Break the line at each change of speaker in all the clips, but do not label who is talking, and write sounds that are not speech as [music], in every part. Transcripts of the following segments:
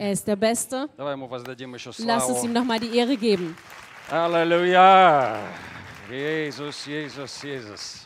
Er ist der Beste. Lass uns ihm nochmal die Ehre geben.
Halleluja. Jesus, Jesus, Jesus.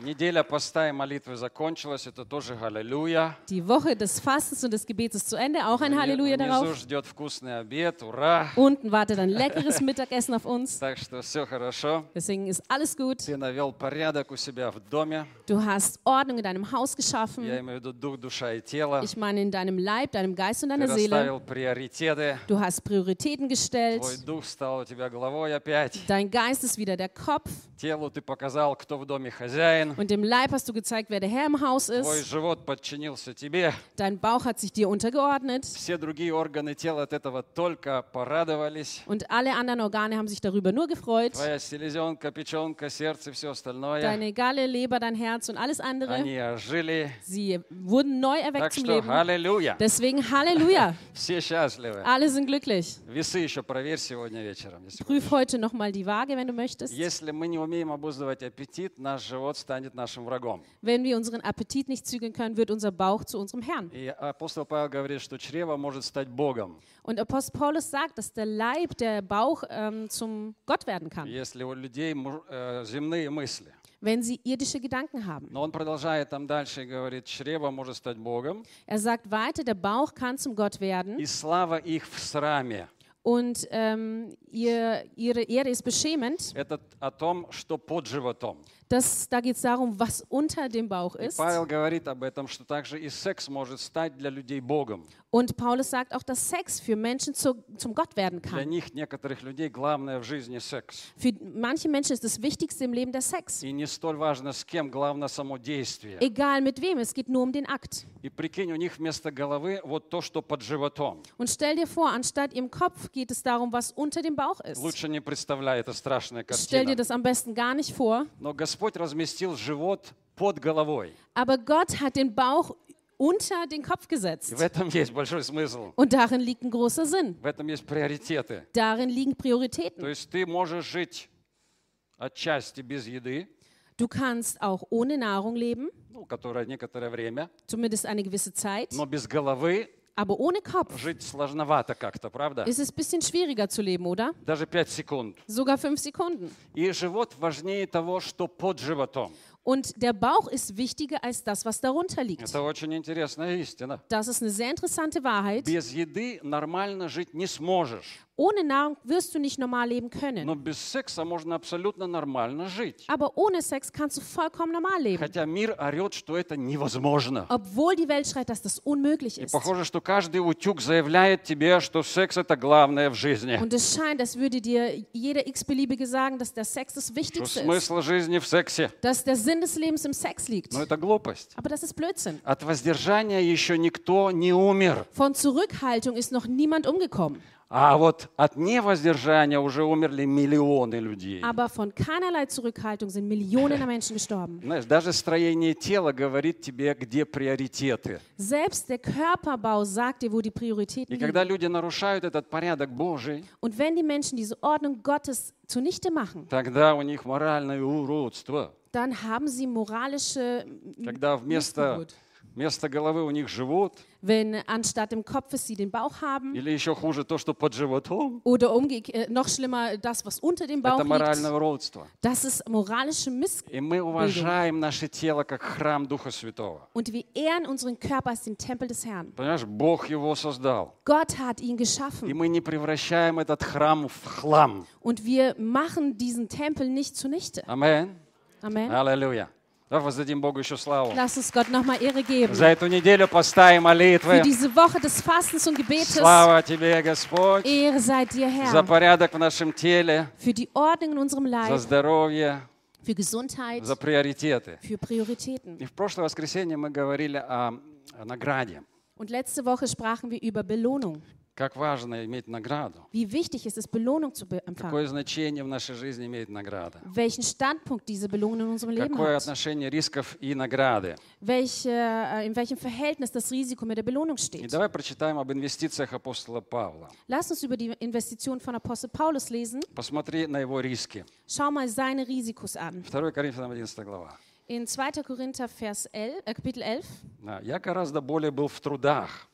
Неделя поста и молитвы закончилась, это тоже аллилуйя.
Die Woche des Fastens und des Gebets ist zu Ende. Auch ein Halleluja
Внизу
darauf.
ждет вкусный обед, ура!
Unten wartet ein leckeres Mittagessen [laughs] auf uns.
Так что все хорошо.
Deswegen ist alles gut.
Ты навел порядок у себя в доме.
Du hast Ordnung in deinem Haus
Я
geschaffen.
имею в виду дух, душа и тело.
Ich meine in deinem Leib, deinem Geist und
Ты
deiner Seele.
расставил приоритеты.
Du hast Prioritäten gestellt.
Твой дух стал у тебя головой опять.
Dein Geist ist wieder der Kopf.
Телу ты показал, кто в доме хозяин.
Und dem Leib hast du gezeigt, wer der Herr im Haus
Твой
ist.
живот подчинился тебе.
Dein Bauch hat sich dir untergeordnet.
Все другие органы тела от этого только порадовались.
Und alle anderen Organe haben sich darüber nur gefreut.
Твоя селезенка, печенка, сердце, все остальное.
Deine Galle, Leber, dein Herz und alles andere.
Они ожили.
Sie wurden neu
Так
erweckt zum
что
Leben.
аллилуйя.
Deswegen Halleluja. [laughs]
Все счастливы.
Alle sind glücklich.
Весы еще проверь сегодня вечером. Если,
Prüf heute nochmal die Waage, wenn du möchtest.
если мы не умеем обуздывать аппетит, наш живот станет нашим врагом.
Wenn wir unseren Appetit nicht zügeln können, wird unser Bauch zu unserem Herrn.
И апостол Павел говорит, что чрево может стать Богом,
Und Apostel Paulus sagt, dass der Leib, der Bauch ähm, zum Gott werden kann,
если у людей муж- э, земные мысли.
wenn sie irdische Gedanken haben.
Но он продолжает там дальше и говорит, чрево может стать Богом,
Er sagt weiter, der Bauch kann zum Gott werden
и слава их в сраме.
und ähm, ihr, ihre Ehre ist beschämend.
Это о том, что под животом.
Das, da geht es darum, was unter dem Bauch
И
ist.
Павел говорит об этом, что также и секс может стать для людей Богом.
Und Paulus sagt auch, dass Sex für Menschen zu, zum Gott werden
Для
kann.
них, некоторых людей, главное в жизни секс.
Für manche Menschen ist das Wichtigste im Leben der Sex.
И не столь важно с кем, главное само действие.
Egal mit wem, es geht nur um den Akt.
И прикинь, у них вместо головы вот то, что под животом.
Und stell dir vor, anstatt ihrem Kopf geht es darum, was unter dem Bauch ist.
Лучше не представляй, это страшная
Stell dir
картина.
das am besten gar nicht vor.
Но Господь разместил живот под головой.
Aber Gott hat den Bauch unter den Kopf
И
gesetzt.
в этом есть большой смысл.
Und darin liegt ein großer Sinn.
В этом есть приоритеты.
Darin liegen
То
Prioritäten.
есть ты можешь жить отчасти без еды,
Du kannst auch ohne Nahrung leben,
ну, которая некоторое время,
zumindest eine gewisse Zeit.
но без головы
Aber ohne Kopf
жить сложновато как-то, правда?
ist es ein bisschen schwieriger zu leben, oder?
Даже 5 секунд.
Sogar fünf Sekunden.
И живот важнее того, что под животом.
Und der Bauch ist wichtiger als das, was darunter liegt.
Это очень интересная истина.
Das ist eine sehr interessante Wahrheit.
Без еды нормально жить не сможешь.
Ohne Nahrung wirst du nicht normal leben können.
Но без секса можно абсолютно нормально жить.
Aber ohne Sex kannst du vollkommen normal leben.
Хотя мир орет, что это невозможно.
Obwohl die Welt schreit, dass das unmöglich
И
ist.
похоже, что каждый утюг заявляет тебе, что секс это главное в жизни.
Und es scheint, als würde dir jeder x-beliebige sagen, dass der Sex das
Что
Wichtigste ist.
смысл жизни в сексе.
Dass der Sinn des Lebens im Sex liegt.
Но это глупость.
Aber das ist Blödsinn.
От воздержания еще никто не умер.
Von Zurückhaltung ist noch niemand umgekommen.
А вот от невоздержания уже умерли миллионы людей.
Aber von keinerlei Zurückhaltung sind Millionen Menschen gestorben.
Знаешь, даже строение тела говорит тебе, где приоритеты.
Selbst der Körperbau sagt dir, wo die Prioritäten
И когда
liegen.
люди нарушают этот порядок Божий,
Und wenn die Menschen diese Ordnung Gottes zunichte machen,
тогда у них моральное уродство.
dann haben sie moralische
Когда вместо,
Missgeburt.
вместо головы у них живот,
Wenn anstatt dem Kopfes sie den Bauch haben
или еще хуже то, что под животом,
oder umgekehrt, noch schlimmer das, was unter dem Bauch
это моральное
liegt,
уродство.
das ist moralische Missgeburt.
И мы уважаем наше тело как храм Духа Святого.
Und wir ehren unseren Körper als den Tempel des Herrn.
Понимаешь, Бог его создал.
Gott hat ihn
И
geschaffen
мы не превращаем этот храм в хлам.
und wir machen diesen Tempel nicht zunichte.
Амин.
Amen.
Аллилуйя. Давай воздадим Богу еще славу.
Lass uns Gott nochmal Ehre geben.
За эту неделю поста и
Für
молитвы.
diese Woche des Fastens und Gebetes.
Слава Тебе, Господь,
Ehre sei dir,
за порядок в нашем теле,
Für die Ordnung in unserem
за здоровье,
für Gesundheit,
за приоритеты.
für Prioritäten.
И в прошлое воскресенье мы говорили о, о награде.
Und letzte Woche sprachen wir über Belohnung.
Как важно иметь награду.
Wie wichtig ist es, Belohnung zu be- empfangen.
Какое значение в нашей жизни имеет награда.
Welchen Standpunkt diese Belohnung in unserem Leben
Какое
hat.
отношение рисков и награды.
Welche, äh, in welchem Verhältnis das Risiko mit der Belohnung
И
steht.
давай прочитаем об инвестициях апостола Павла.
Lass uns über die Investition von Apostel Paulus lesen.
Посмотри на его риски.
Schau mal seine Risikos an.
2 Коринфянам 11 глава.
In 2. Korinther Vers 11, äh, Kapitel 11.
Да, Я гораздо более был в трудах.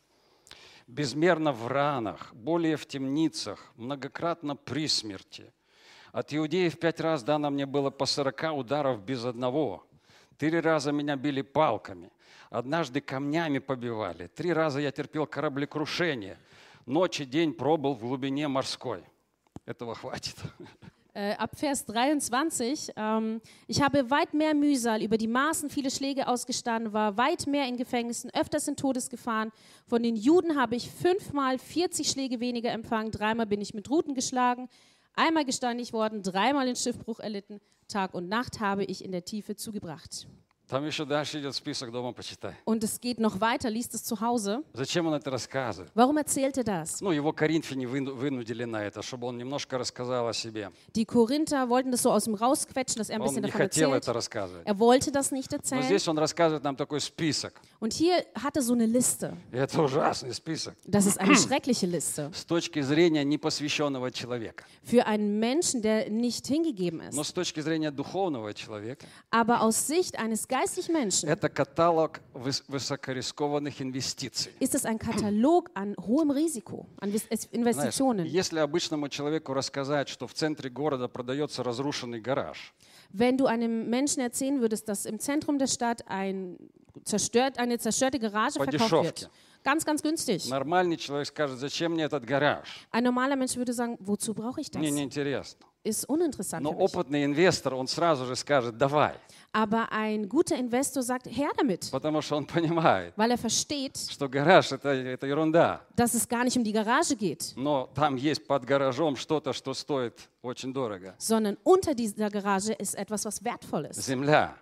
Безмерно в ранах, более в темницах, многократно при смерти. От иудеев пять раз дано мне было по сорока ударов без одного. Три раза меня били палками, однажды камнями побивали. Три раза я терпел кораблекрушение. Ночь и день пробыл в глубине морской. Этого хватит.
Äh, ab Vers 23, ähm, ich habe weit mehr Mühsal, über die Maßen viele Schläge ausgestanden, war weit mehr in Gefängnissen, öfters in Todesgefahren. Von den Juden habe ich fünfmal 40 Schläge weniger empfangen, dreimal bin ich mit Ruten geschlagen, einmal gesteinigt worden, dreimal den Schiffbruch erlitten. Tag und Nacht habe ich in der Tiefe zugebracht.
Там еще дальше идет список, дома почитай.
Und es geht noch weiter, liest es zu Hause.
Зачем он это рассказывает?
Warum erzählt er das?
Ну, его коринфяне выну- вынудили на это, чтобы он немножко рассказал о себе.
Die Korinther wollten das so aus dem rausquetschen, dass er ein
Он
bisschen
не
davon
хотел
erzählt.
это рассказывать.
Er wollte das nicht
Но
erzählen.
здесь он рассказывает нам такой список.
Und hier hat er so eine Liste.
И это ужасный список.
Das ist eine schreckliche Liste
С точки зрения непосвященного человека.
für einen Menschen, der nicht hingegeben
Но
ist.
с точки зрения духовного человека,
Aber aus Sicht eines geistlichen Menschen
это каталог выс- высокорискованных инвестиций.
ist es ein Katalog an hohem Risiko, an Vis-
Знаешь,
Investitionen.
если обычному человеку рассказать, что в центре города продается разрушенный гараж,
Wenn du einem Menschen erzählen würdest, dass im Zentrum der Stadt ein zerstört, eine zerstörte Garage
По
verkauft wird, ganz, ganz günstig.
нормальный человек скажет, зачем мне этот гараж?
Ein normaler Mensch würde sagen, wozu brauche ich das?
Мне неинтересно.
Ist uninteressant
Но
für mich.
опытный инвестор, он сразу же скажет, давай.
Aber ein guter Investor sagt, her damit,
Потому что он понимает,
weil er versteht,
что гараж это, это ерунда.
dass es gar nicht um die Garage geht,
Но там есть под гаражом что-то, что стоит очень дорого.
sondern unter dieser Garage ist etwas, was wertvoll ist,
Земля.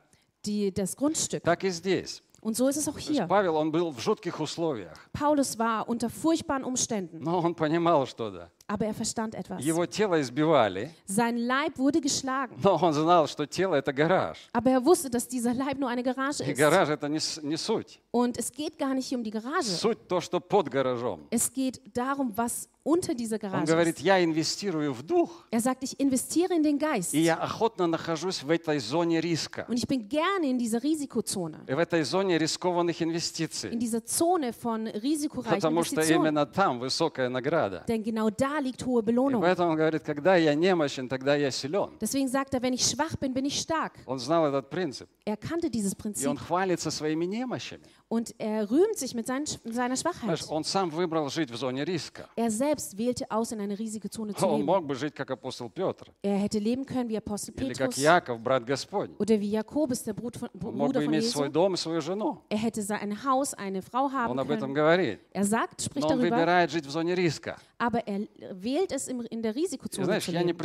die, das Grundstück.
Так и здесь.
Und so ist es auch
То есть
hier.
Павел, он был в жутких условиях.
Paulus war unter furchtbaren Umständen,
Но он понимал что-то.
aber er verstand etwas.
Его тело избивали,
Sein Leib wurde geschlagen,
но он знал, что тело это гараж.
aber er wusste, dass dieser Leib nur eine Garage
И
ist.
гараж это не, с- не суть.
Und es geht gar nicht hier um die Garage.
Суть то, что под гаражом.
Es geht darum, was unter dieser
Он
Garage
говорит,
ist.
я инвестирую в дух,
Er sagt, ich investiere in den Geist.
и я охотно нахожусь в этой зоне риска,
Und ich bin gerne in dieser Risikozone,
в этой зоне рискованных
in
инвестиций.
dieser Zone von risikoreichen
Потому что
Investitionen.
именно там высокая награда.
Denn genau da liegt hohe
И
Belohnung.
поэтому он говорит, когда я немощен, тогда я силен.
Deswegen sagt er, wenn ich schwach bin, bin ich stark.
Он знал этот принцип.
Er kannte dieses
И он
Prinzip
хвалится своими немощами.
Und er rühmt sich mit seinen, seiner Schwachheit. Er selbst wählte aus, in eine riesige Zone
zu
leben. Er hätte leben können wie Apostel Petrus. Oder wie Jakobus, der Bruder von Jesu. Er hätte sein Haus, eine Frau haben können. Er sagt, spricht darüber. Aber er wählt es in der Risikozone zu leben.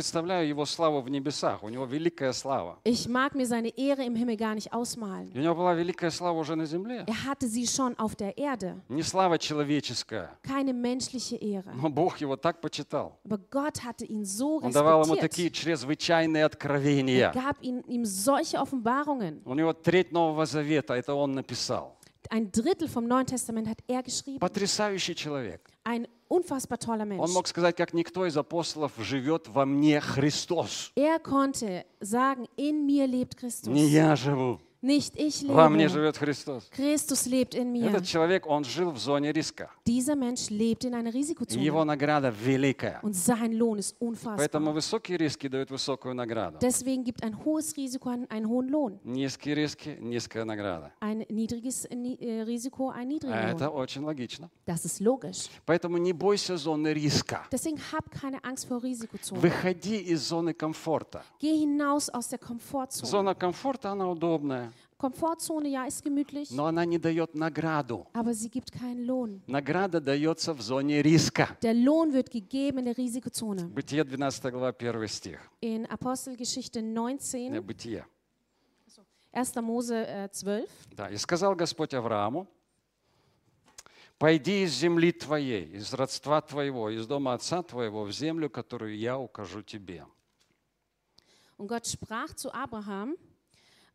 Ich mag mir seine Ehre im Himmel gar nicht ausmalen. Er hat hatte sie schon auf der Erde.
Не слава человеческая.
Keine menschliche Ehre.
Но Бог его так почитал.
Aber Gott hatte ihn so
Он давал ему такие чрезвычайные
Er
откровения.
gab ihn, ihm solche Offenbarungen.
У него треть Нового Завета, это он написал.
Ein Drittel vom Neuen Testament hat er geschrieben.
Потрясающий человек.
Ein unfassbar toller
Он
Mensch.
мог сказать, как никто из апостолов живет во мне Христос.
Er konnte sagen, in mir lebt Christus.
Не я живу,
Nicht ich
во мне
lebe.
живет Христос.
Christus lebt in mir.
Этот человек, он жил в зоне риска.
Dieser Mensch lebt in einer
И его
Risikozone.
награда великая.
Und sein Lohn ist
Поэтому
unfassbar.
высокие риски дают высокую награду.
Deswegen gibt ein hohes Risiko einen, hohen Lohn.
Низкие риски, низкая награда.
Ein niedriges Ni- äh, Risiko, ein niedriger
А это
Lohn.
очень логично.
Das ist logisch.
Поэтому не бойся зоны риска.
Deswegen hab keine Angst vor Risikozone.
Выходи из зоны комфорта.
Geh hinaus aus der Komfortzone.
Зона комфорта, она удобная,
Komfortzone, ja, ist gemütlich,
но она не дает награду.
aber sie gibt keinen Lohn.
Награда дается в зоне риска.
Der Lohn wird gegeben in der Risikozone.
Бытие 12 глава, 1 стих.
In Apostelgeschichte
Не,
19,
Бытие.
1. Mose äh, 12.
Да, и сказал Господь Аврааму, «Пойди из земли твоей, из родства твоего, из дома отца твоего, в землю, которую я укажу тебе».
Und Gott sprach zu Abraham,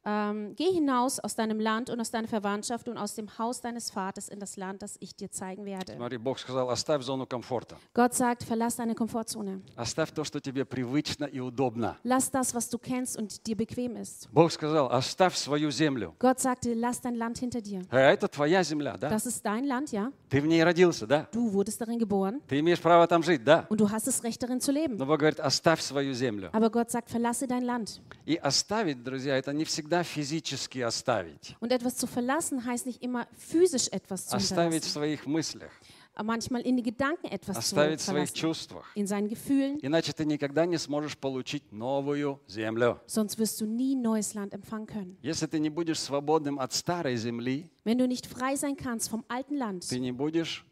ähm, geh hinaus aus deinem Land und aus deiner Verwandtschaft und aus dem Haus deines Vaters in das Land, das ich dir zeigen werde.
Смотри, Бог сказал, оставь зону комфорта.
Gott sagt, verlass deine Komfortzone.
Оставь то, что тебе привычно и удобно.
Lass das, was du kennst und dir bequem ist.
Бог сказал, оставь свою землю.
Gott sagte, lass dein Land hinter dir.
А это твоя земля, да?
Das ist dein Land, ja?
Ты в ней родился, да?
Du wurdest darin geboren
Ты имеешь право там жить, да?
und du hast das Recht darin zu leben.
Но Бог говорит, оставь свою землю.
Aber Gott sagt, verlasse dein Land.
И оставить, друзья, это не всегда физически оставить.
Und etwas zu verlassen heißt nicht immer physisch etwas zu
Оставить в своих мыслях,
Manchmal in die Gedanken etwas zu
оставить в своих
verlassen.
чувствах.
In seinen Gefühlen.
Иначе ты никогда не сможешь получить новую землю.
Sonst wirst du nie neues Land empfangen können.
Если ты не будешь свободным от старой земли,
Wenn du nicht frei sein kannst vom alten Land,
ты не будешь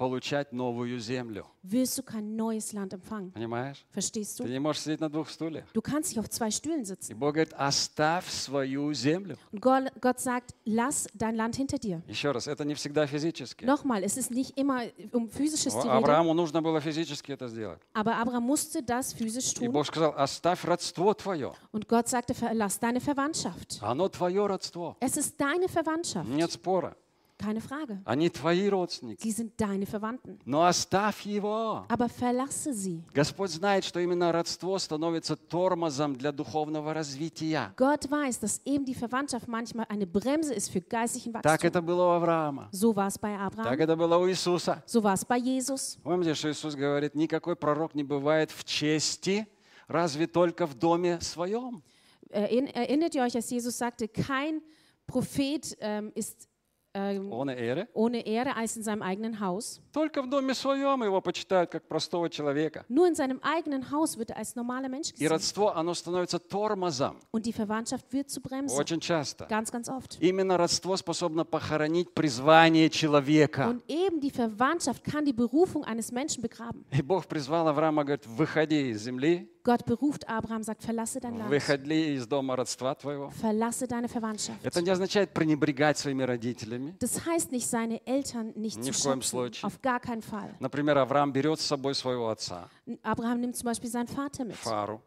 получать новую землю.
wirst du kein neues Land empfangen.
Понимаешь?
Verstehst
Ты
du?
не можешь сидеть на двух стульях.
Du kannst nicht auf zwei Stühlen
И
sitzen.
Бог говорит, оставь свою землю.
Und Gott, Gott sagt, lass dein Land hinter dir.
Еще раз, это не всегда физически.
Nochmal, es ist nicht immer um physisches die
О,
Rede,
Аврааму нужно было физически это сделать.
aber Abraham musste das physisch
И
tun.
Бог сказал, оставь родство твое.
Und Gott sagte, verlass deine Verwandtschaft.
Оно твое родство.
Es ist deine Verwandtschaft,
Нет спора.
Keine Frage.
Они твои родственники.
Sie sind deine Verwandten.
Но оставь его.
Aber verlasse sie.
Господь знает, что именно родство становится тормозом для духовного развития.
Gott weiß, dass eben die Verwandtschaft manchmal eine Bremse ist für geistlichen
Так
Wachstum.
это было у Авраама.
So war es bei
Так
Abraham,
это было у Иисуса.
so war es bei Jesus.
Помните, что Иисус говорит, никакой пророк не бывает в чести, разве только в доме своем.
Erinn- Erinnert ihr euch, als Jesus sagte, kein Prophet ähm, ist ähm,
Он Эре.
ohne Ehre als in seinem eigenen Haus.
Только в доме своем его почитают как простого человека.
Nur in seinem eigenen Haus wird er als normaler Mensch
И
gesehen.
родство, оно становится тормозом
Und die Verwandtschaft wird zu Bremse.
очень часто.
Ganz, ganz oft.
Именно родство способно похоронить призвание человека.
Und eben die Verwandtschaft kann die Berufung eines Menschen begraben.
И Бог призвал Авраама, говорит, выходи из земли,
Gott beruft Abraham, sagt, verlasse dein Land.
выходи из дома родства твоего.
Verlasse deine Verwandtschaft.
Это не означает пренебрегать своими родителями.
Das heißt nicht, seine Eltern nicht
Ни
zu
в коем случае.
Auf gar keinen Fall.
Например, Авраам берет с собой своего отца,
Abraham nimmt zum Beispiel seinen Vater mit.
Фару.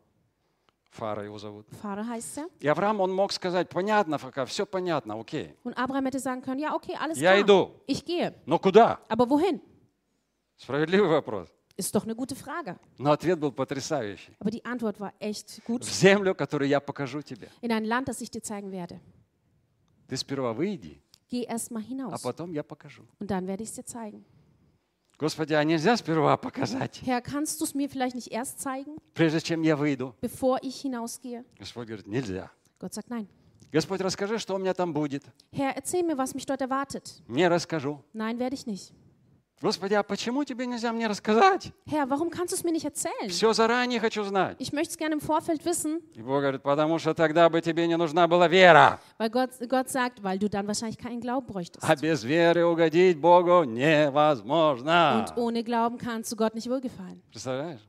Фара его зовут.
Vater heißt er.
И Авраам, он мог сказать, понятно, пока, все понятно, окей.
Und Abraham hätte sagen können, ja, okay, alles
Я
klar.
иду.
Ich gehe.
Но куда?
Aber wohin?
Справедливый вопрос.
Ist doch eine gute Frage.
Но ответ был потрясающий.
Aber die Antwort war echt gut.
В землю, которую я покажу тебе.
In ein Land, das ich dir zeigen werde.
Ты сперва выйди,
Geh erst mal
а
hinaus.
потом я покажу.
Und dann werde ich es dir zeigen.
Господи, а нельзя сперва показать,
Herr, kannst du es mir vielleicht nicht erst zeigen,
прежде чем я выйду?
bevor ich hinausgehe?
Господь говорит, нельзя.
Gott sagt nein.
Господь, расскажи, что у меня там будет.
Herr, erzähl mir, was mich dort erwartet.
Не расскажу.
Nein, werde ich nicht.
Господи, а почему тебе нельзя мне рассказать?
Herr, warum kannst du es mir nicht erzählen?
Все заранее хочу знать.
Ich möchte es gerne im Vorfeld wissen,
И Бог говорит, потому что тогда бы тебе не нужна была вера.
weil Gott, Gott sagt, weil du dann wahrscheinlich keinen Glauben bräuchtest.
А без веры угодить Богу невозможно.
Und ohne Glauben kannst du Gott nicht wohlgefallen.
Представляешь?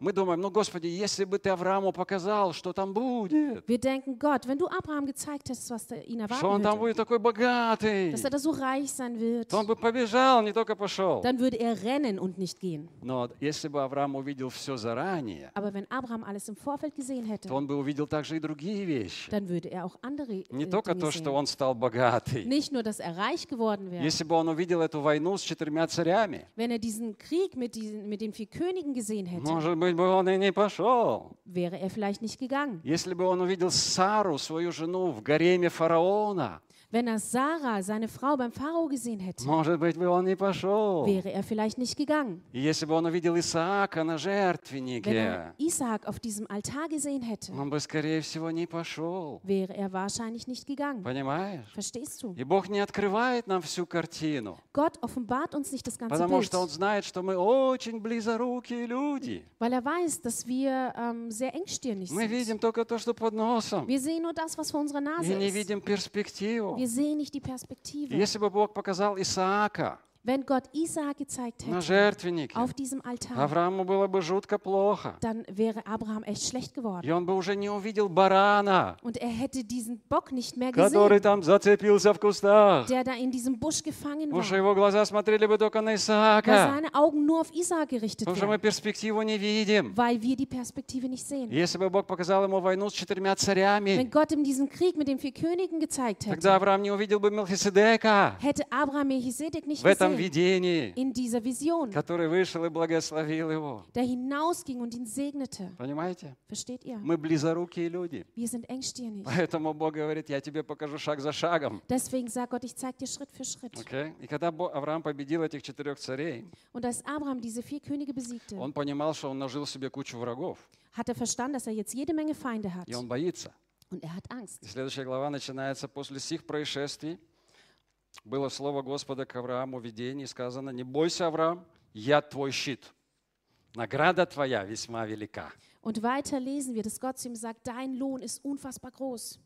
Мы думаем, ну, Господи, если бы ты Аврааму показал, что там будет,
Wir denken, Gott, wenn du Abraham gezeigt hättest, was ihn
что он
erwarten
там будет такой богатый,
dass er da so reich sein wird,
то он бы побежал, не только пошел.
dann würde er rennen und nicht gehen.
Но если бы Авраам увидел все заранее,
Aber wenn Abraham alles im Vorfeld gesehen hätte,
то он бы увидел также и другие вещи.
dann würde er auch andere äh,
Не только то, что он стал богатый.
Nicht nur, dass er reich geworden wäre.
Если бы он увидел эту войну с четырьмя царями,
Wenn er diesen Krieg mit, diesen, mit den vier Königen gesehen hätte,
может быть, бы он и не пошел.
wäre er vielleicht nicht gegangen.
Если бы он увидел Сару, свою жену, в гареме фараона,
Wenn er Sarah, seine Frau, beim Pharao gesehen hätte,
может быть, бы он не пошел.
wäre er vielleicht nicht gegangen.
И если бы он увидел Исаака на
Wenn
жертвеннике,
er Isaak auf diesem Altar gesehen hätte,
он бы, скорее всего, не пошел.
wäre er wahrscheinlich nicht gegangen.
Понимаешь?
Verstehst du?
И Бог не открывает нам всю картину,
Gott offenbart uns nicht das ganze
потому
Bild,
что Он знает, что мы очень близорукие люди.
weil er weiß, dass wir ähm, sehr engstirnig
Мы
sind.
видим только то, что под носом,
Wir sehen nur das, was vor unserer Nase
и не
ist.
видим перспективу.
Wir sehen nicht die Perspektive.
Если бы Бог показал Исаака,
Wenn Gott Isaak gezeigt
на
hätte
жертвеннике,
auf diesem Altar,
Аврааму было бы жутко плохо.
dann wäre Abraham echt schlecht geworden.
И он бы уже не увидел барана,
Und er hätte diesen Bock nicht mehr
который
gesehen,
там зацепился в кустах.
der da in diesem Busch gefangen
Потому что
war,
его глаза смотрели бы только на
weil
Исаака.
seine Augen nur auf Isaak gerichtet
Потому что мы перспективу не видим.
weil wir die Perspektive nicht sehen.
Если бы Бог показал ему войну с четырьмя царями,
Wenn Gott ihm diesen Krieg mit den vier Königen gezeigt hätte,
тогда Авраам не увидел бы Мелхиседека
hätte Abraham Melchisedek nicht
в этом
gesehen
видении,
in dieser Vision,
который вышел и благословил его.
der hinausging und ihn segnete.
Понимаете?
Versteht ihr?
Мы близорукие люди.
Wir sind engstirnig.
Поэтому Бог говорит, я тебе покажу шаг за шагом.
Deswegen sagt Gott, ich zeige dir Schritt für Schritt.
Okay? И когда Авраам победил этих четырех царей,
Und als Abraham diese vier Könige besiegte,
он понимал, что он нажил себе кучу врагов,
hat er verstanden, dass er jetzt jede Menge Feinde hat.
и он боится.
Und er hat Angst.
И следующая глава начинается после сих происшествий. Было слово Господа к Аврааму в видении, сказано, не бойся, Авраам, я твой щит. Награда твоя весьма велика.
Und weiter lesen wir, dass Gott zu ihm sagt, dein Lohn ist unfassbar groß.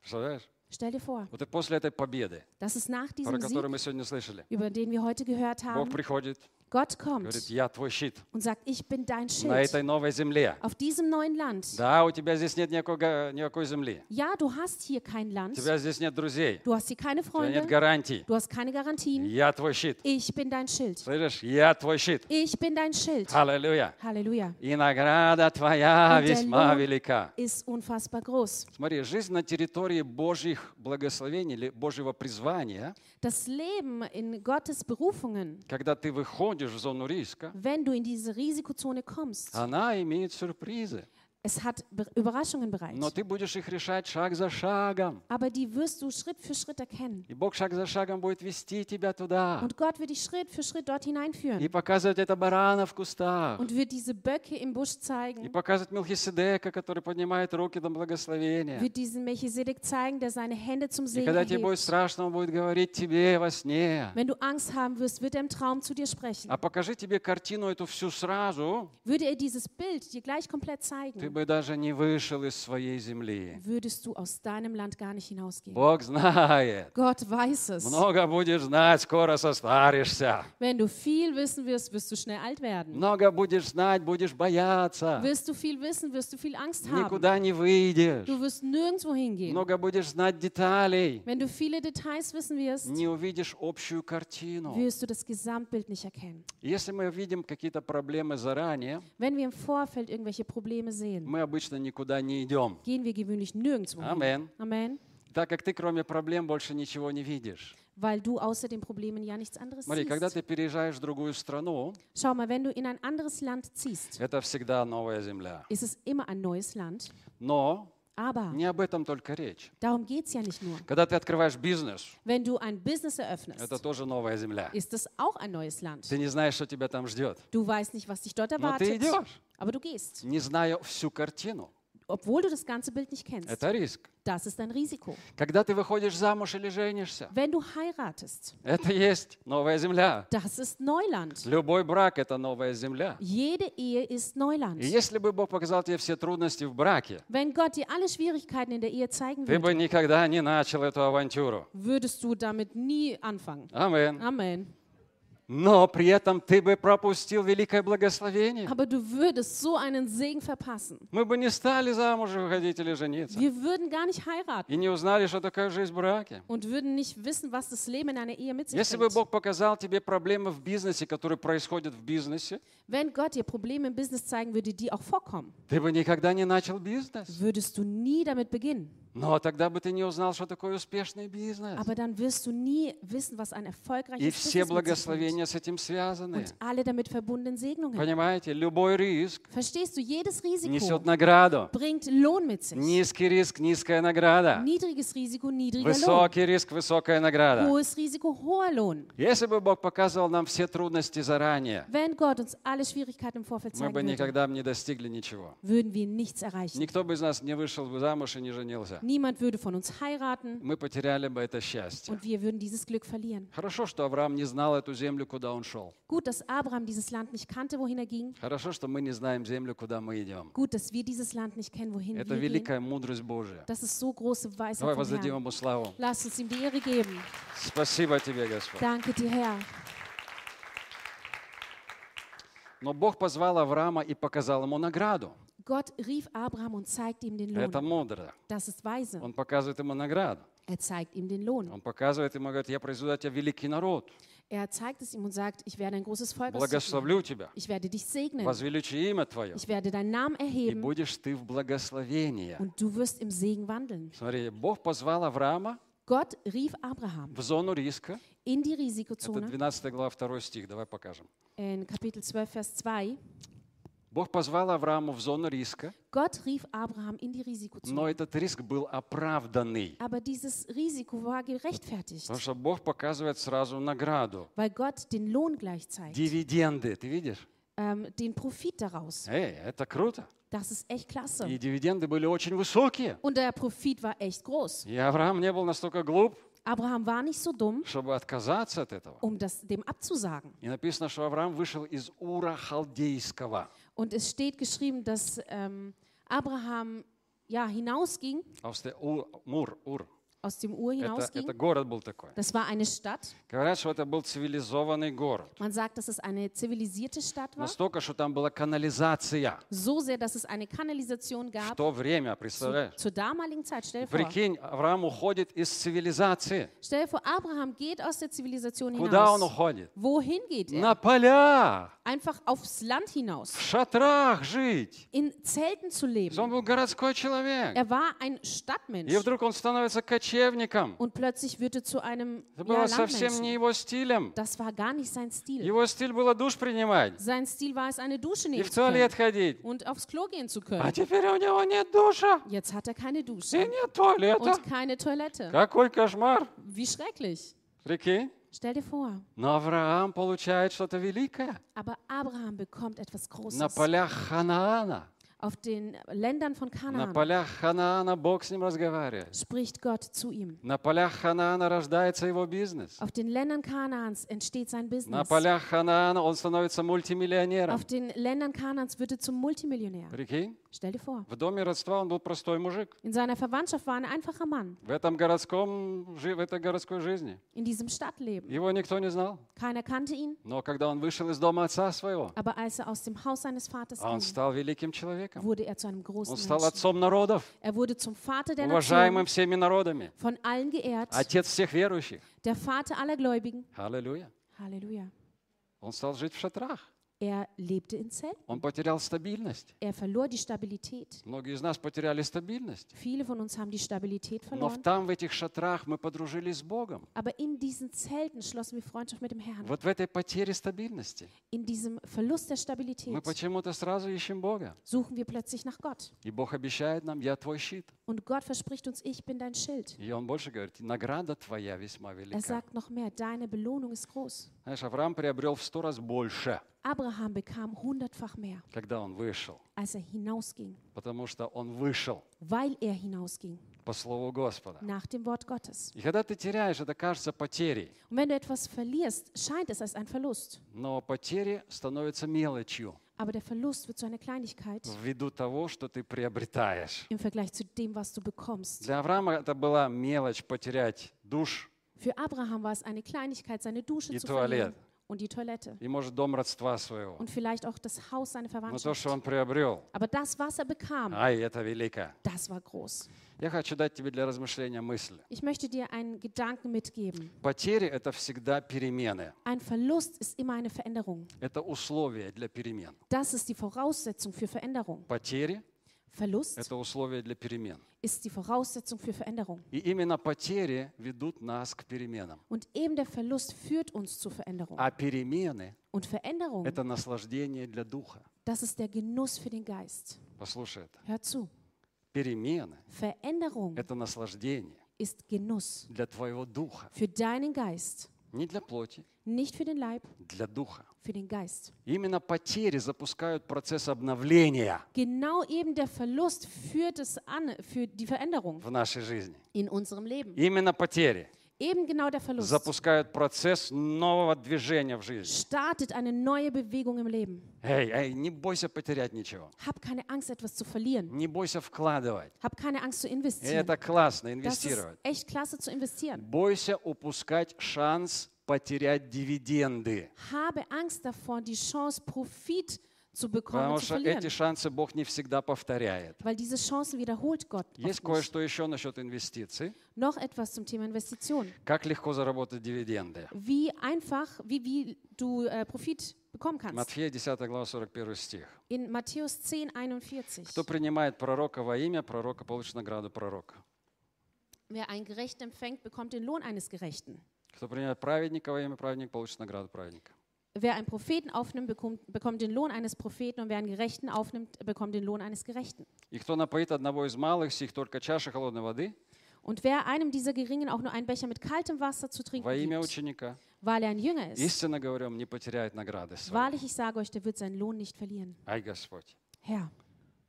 Представляешь?
Stell dir vor,
Вот и после этой победы,
das ist nach diesem Sieg,
мы сегодня слышали,
über den wir heute gehört
Бог
haben,
приходит,
Gott
говорит,
kommt
я твой щит
und sagt, ich bin dein
на
Schild
этой новой земле.
auf diesem neuen Land.
Да, у тебя здесь нет никакой, га- никакой земли.
Ja, du hast hier kein
У
Land,
тебя здесь нет друзей.
du hast hier keine
У тебя нет
Freunde,
гарантий.
du hast keine Garantien.
Я твой щит.
Ich bin dein Schild.
Слышишь? Я твой щит.
Ich bin dein Schild.
Аллилуйя.
Halleluja.
И награда твоя
Und
весьма велика.
ist unfassbar groß.
Смотри, жизнь на территории Божьих благословений или Божьего призвания,
Das Leben in Gottes Berufungen,
когда ты выходишь в зону риска,
wenn du in diese Risikozone kommst,
она имеет сюрпризы.
es hat Be- Überraschungen bereit.
Но ты будешь их решать шаг за шагом.
Aber die wirst du Schritt für Schritt erkennen.
И Бог шаг за шагом будет вести тебя туда.
Und Gott wird dich Schritt für Schritt dort
И
hineinführen
показывать это барана в кустах.
und wird diese Böcke im Busch
И
zeigen,
показывать Мелхиседека, который поднимает руки до благословения.
wird diesen Melchisedek zeigen, der seine Hände zum
И
Segen
когда тебе будет
erhebt.
страшно, Он будет говорить тебе во сне.
Wenn du Angst haben wirst, wird er im Traum zu dir sprechen.
А покажи тебе картину эту всю сразу,
Würde er dieses Bild dir gleich komplett
ты
zeigen,
бы даже не вышел из своей земли.
würdest du aus deinem Land gar nicht hinausgehen.
Бог знает.
Gott weiß es.
Много будешь знать, скоро состаришься.
Wenn du viel wissen wirst, wirst du schnell alt werden.
Много будешь знать, будешь бояться.
Wirst du viel wissen, wirst du viel Angst haben.
Никуда не выйдешь.
Du wirst nirgendwo hingehen.
Много будешь знать деталей.
Wenn du viele Details wissen wirst,
Не увидишь общую картину.
wirst du das Gesamtbild nicht erkennen.
Если мы видим какие-то проблемы заранее,
Wenn wir im Vorfeld irgendwelche Probleme sehen,
мы обычно никуда не идем.
gehen wir gewöhnlich nirgendwo hin.
Amen.
Amen.
Так как ты кроме проблем больше ничего не видишь.
Weil du außer den Problemen ja nichts anderes
Смотри, когда
siehst.
ты переезжаешь в другую страну,
Schau mal, wenn du in ein anderes Land ziehst,
это всегда новая земля.
ist es immer ein neues Land.
Но
Aber
не об этом только речь.
darum geht es ja nicht nur.
Когда ты открываешь бизнес,
Wenn du ein Business eröffnest,
это тоже новая земля.
ist es auch ein neues Land.
Ты не знаешь, что тебя там ждет.
Du weißt nicht, was dich dort
Но ты
erwartet,
идешь,
aber du gehst,
не зная всю картину.
Obwohl du das ganze Bild nicht kennst.
Это риск.
Das ist ein Risiko.
Когда ты выходишь замуж или женишься,
Wenn du heiratest,
это есть новая земля.
das ist Neuland.
Любой брак – это новая земля.
Jede Ehe ist Neuland.
И если бы Бог показал тебе все трудности в браке,
Wenn Gott dir alle Schwierigkeiten in der Ehe zeigen
ты бы
würde,
никогда не начал эту авантюру.
würdest du damit nie anfangen.
Амин.
Amen.
Но при этом ты бы пропустил великое благословение.
Aber du würdest so einen Segen verpassen.
Мы бы не стали замуж выходить или жениться.
Wir würden gar nicht heiraten
И не узнали, что такое жизнь в браке.
und würden nicht wissen, was das Leben in einer Ehe mit sich
Если бы
bringt.
Бог показал тебе проблемы в бизнесе, которые происходят в бизнесе,
Wenn Gott dir Probleme im Business zeigen würde, die auch vorkommen,
ты бы никогда не начал бизнес.
würdest du nie damit beginnen.
Но тогда бы ты не узнал, что такое успешный бизнес.
Aber dann wirst du nie wissen, was ein
И
erfolgreiches
все
sich bringt.
благословения с этим связаны.
Und alle damit verbundenen Segnungen.
Понимаете, любой риск
Verstehst du, jedes
несет
Risiko
награду.
bringt Lohn mit sich.
Низкий риск, низкая награда.
Niedriges Risiko, niedriger Lohn.
Высокий риск, высокая награда.
Hohes Risiko, hoher Lohn.
Если бы Бог показывал нам все трудности заранее,
Wenn Gott uns alle Schwierigkeiten im Vorfeld
мы бы никогда не достигли ничего.
würden wir nichts erreichen.
Никто бы из нас не вышел замуж и не женился.
Niemand würde von uns heiraten.
Мы потеряли бы это счастье.
Und wir würden dieses Glück verlieren.
Хорошо, что Авраам не знал эту землю, куда он шел.
Gut, dass Abraham dieses Land nicht kannte, wohin er ging.
Хорошо, что мы не знаем землю, куда мы идем.
Gut, dass wir dieses Land nicht kennen, wohin
это
wir gehen.
Это великая мудрость Божия.
Das ist so große Weisheit Давай
воздадим ему славу.
Lass uns ihm die Ehre geben.
Спасибо тебе, Господь.
Danke dir, Herr.
Но Бог позвал Авраама и показал ему награду.
Gott rief Abraham und zeigte ihm den
Это
Lohn.
мудро.
Das ist weise.
Он показывает ему награду.
Er zeigt ihm den Lohn.
Он показывает ему, говорит, я произведу от тебя великий народ.
Er zeigt es ihm und sagt, ich werde ein großes Volk aus dir machen.
Благословлю тебя.
Ich werde dich segnen.
Возвеличу имя твое.
Ich werde deinen Namen
И
erheben
будешь ты в благословении.
und du wirst im Segen wandeln.
Смотри, Бог позвал Авраама
Gott rief Abraham
в зону риска.
in die
Это
Risikozone
12 глава, 2 стих. Давай покажем.
in Kapitel 12, Vers 2.
Бог позвал Авраама в зону риска,
Gott rief Abraham in die
но
Risikozone.
этот риск был оправданный.
Aber dieses Risiko war gerechtfertigt,
Потому что Бог показывает сразу награду.
weil Gott den Lohn gleich zeigt,
Дивиденды, ты видишь?
ähm, den Profit daraus.
Эй, это круто.
Das ist echt klasse.
И дивиденды были очень высокие.
Und der Profit war echt groß.
И Авраам не был настолько глуп,
Abraham war nicht so dumm,
чтобы отказаться от этого.
um das dem abzusagen.
И написано, что Авраам вышел из Ура Халдейского.
Und es steht geschrieben, dass ähm, Abraham ja, hinausging.
Aus der Ur, Ur, Ur
aus dem Ur
Это,
hinausging.
это город был такой.
Das war eine Stadt.
Говорят, что это был цивилизованный город.
Man sagt, dass es eine zivilisierte Stadt war.
Настолько, что там была канализация.
So sehr, dass es eine Kanalisation
В
gab.
то время,
Zu,
представляешь?
zur damaligen Zeit. Stell dir vor.
Прикинь, Авраам уходит из цивилизации.
Stell dir vor, Abraham geht aus der Zivilisation
Куда он
hinaus.
уходит?
Wohin geht er?
На поля,
Einfach aufs Land hinaus.
в шатрах жить.
In Zelten zu leben.
Он был городской человек.
Er war ein Stadtmensch.
И вдруг он становится кочевником.
Und plötzlich wird er zu einem
Это
ja,
было совсем не его стилем.
Das war gar nicht sein Stil.
Его стиль было душ принимать
Sein Stil war es, eine Dusche
и
nehmen
в
zu können
туалет ходить.
und aufs Klo gehen zu
А
können.
теперь у него нет душа
Jetzt hat er keine
и
Dusche
нет туалета.
und keine Toilette.
Какой кошмар.
Wie schrecklich.
Прикинь.
Stell dir vor.
Но Авраам получает что-то великое.
Aber Abraham bekommt etwas
На
Großes.
полях Ханаана.
Auf den Ländern von
На
Kanaan
полях Ханаана Бог с ним разговаривает.
spricht Gott zu ihm.
На полях Ханаана рождается его бизнес.
Auf den Ländern Kanaans entsteht sein
На
Business.
полях Ханаана он становится мультимиллионером.
Auf den Ländern Kanaans wird er zum Multimillionär.
Прикинь,
Stell dir vor.
в доме родства он был простой мужик.
In seiner Verwandtschaft war er ein einfacher Mann.
В этом городском, жи- в этой городской жизни.
In diesem Stadtleben.
Его никто не знал.
Keiner kannte ihn.
Но когда он вышел из дома отца своего,
Aber als er aus dem Haus seines Vaters
он
ging,
стал великим человеком.
wurde er zu einem
Он
großen
стал
Menschen.
отцом народов,
Er wurde zum Vater der
уважаемым
Nation,
всеми народами,
von allen geehrt,
отец всех верующих.
der Vater aller Gläubigen.
Аллилуйя.
Halleluja.
Он стал жить в шатрах.
Er lebte in Zelten.
Он потерял стабильность.
Er verlor die Stabilität.
Многие из нас потеряли стабильность.
Viele von uns haben die Stabilität
Но
verloren.
там, в этих шатрах, мы подружились с Богом.
Aber in diesen Zelten schlossen wir Freundschaft mit dem Herrn.
Вот в этой потере стабильности
In diesem Verlust der
мы
Stabilität
почему-то сразу ищем Бога.
suchen wir plötzlich nach Gott.
И Бог обещает нам, я твой щит.
Und Gott verspricht uns, ich bin dein Schild.
И Он больше говорит, награда твоя весьма
Er
велика.
sagt noch mehr, deine Belohnung ist groß.
Знаешь, Авраам приобрел в сто раз больше,
Abraham bekam hundertfach mehr,
когда он вышел.
als er hinausging,
Потому что он вышел
weil er hinausging,
по слову Господа.
nach dem Wort Gottes.
И когда ты теряешь, это кажется потерей.
Und wenn du etwas verlierst, scheint es als ein Verlust.
Но потери становятся мелочью
Aber der Verlust wird zu einer Kleinigkeit
ввиду того, что ты приобретаешь.
im Vergleich zu dem, was du bekommst.
Для Авраама это была мелочь потерять душ
Für Abraham war es eine Kleinigkeit, seine Dusche
И
zu
туалет.
verlieren und die Toilette
и, может, дом родства своего.
und vielleicht auch das Haus seiner
Но то,
Verwandtschaft.
что он приобрел,
Aber das, was er bekam,
ай, это велико.
das war groß.
Я хочу дать тебе для размышления мысль.
Ich möchte dir einen Gedanken mitgeben.
Потери – это всегда перемены.
Ein Verlust ist immer eine Veränderung.
Это условия для перемен.
Das ist die Voraussetzung für Veränderung.
Потери –
Verlust
это условия для перемен.
ist die Voraussetzung für Veränderung.
И именно потери ведут нас к переменам.
Und eben der Verlust führt uns zur Veränderung.
А перемены
Und Veränderung, –
это наслаждение для духа.
das ist der Genuss für den Geist.
Послушай это.
Hör zu.
Перемены
Veränderung –
это наслаждение
ist Genuss
для твоего духа.
für deinen Geist.
Не для плоти,
Nicht für den Leib,
для духа.
für den Geist.
Именно потери запускают процесс обновления
Genau eben der Verlust führt es an für die Veränderung
в нашей жизни.
in unserem Leben.
Именно потери
Eben genau der Verlust
запускают процесс нового движения в жизни.
startet eine neue Bewegung im Leben.
Эй, эй, не бойся потерять ничего.
Hab keine Angst, etwas zu verlieren.
Не бойся вкладывать.
Hab keine Angst zu investieren.
это классно,
Das ist
инвестировать.
echt klasse zu investieren.
Бойся упускать шанс потерять дивиденды.
Habe Angst davor, die Chance, Profit zu bekommen
Потому
zu
что
verlieren.
эти шансы Бог не всегда повторяет.
Weil diese Chancen wiederholt Gott.
Есть кое-что еще насчет инвестиций.
Noch etwas zum Thema Investitionen.
Как легко заработать дивиденды.
Wie einfach, wie, wie du äh, Profit bekommen kannst.
Матфея 10 глава 41 стих.
In Matthäus 10, 41.
Кто принимает пророка во имя, пророка получит награду пророка.
Wer einen Gerechten empfängt, bekommt den Lohn eines Gerechten.
Кто принимает праведника во имя, праведник получит награду праведника.
Wer einen Propheten aufnimmt, bekommt, bekommt den Lohn eines Propheten und wer einen Gerechten aufnimmt, bekommt den Lohn eines Gerechten.
И кто напоит одного из малых сих только чаши холодной воды
Und wer einem dieser Geringen auch nur einen Becher mit kaltem Wasser zu trinken
во имя
gibt,
ученика,
weil er ein Jünger ist,
истинно говорю вам, не потеряет награды своей.
wahrlich, ich sage euch, der wird seinen Lohn nicht verlieren.
Ай, Господь.
Herr,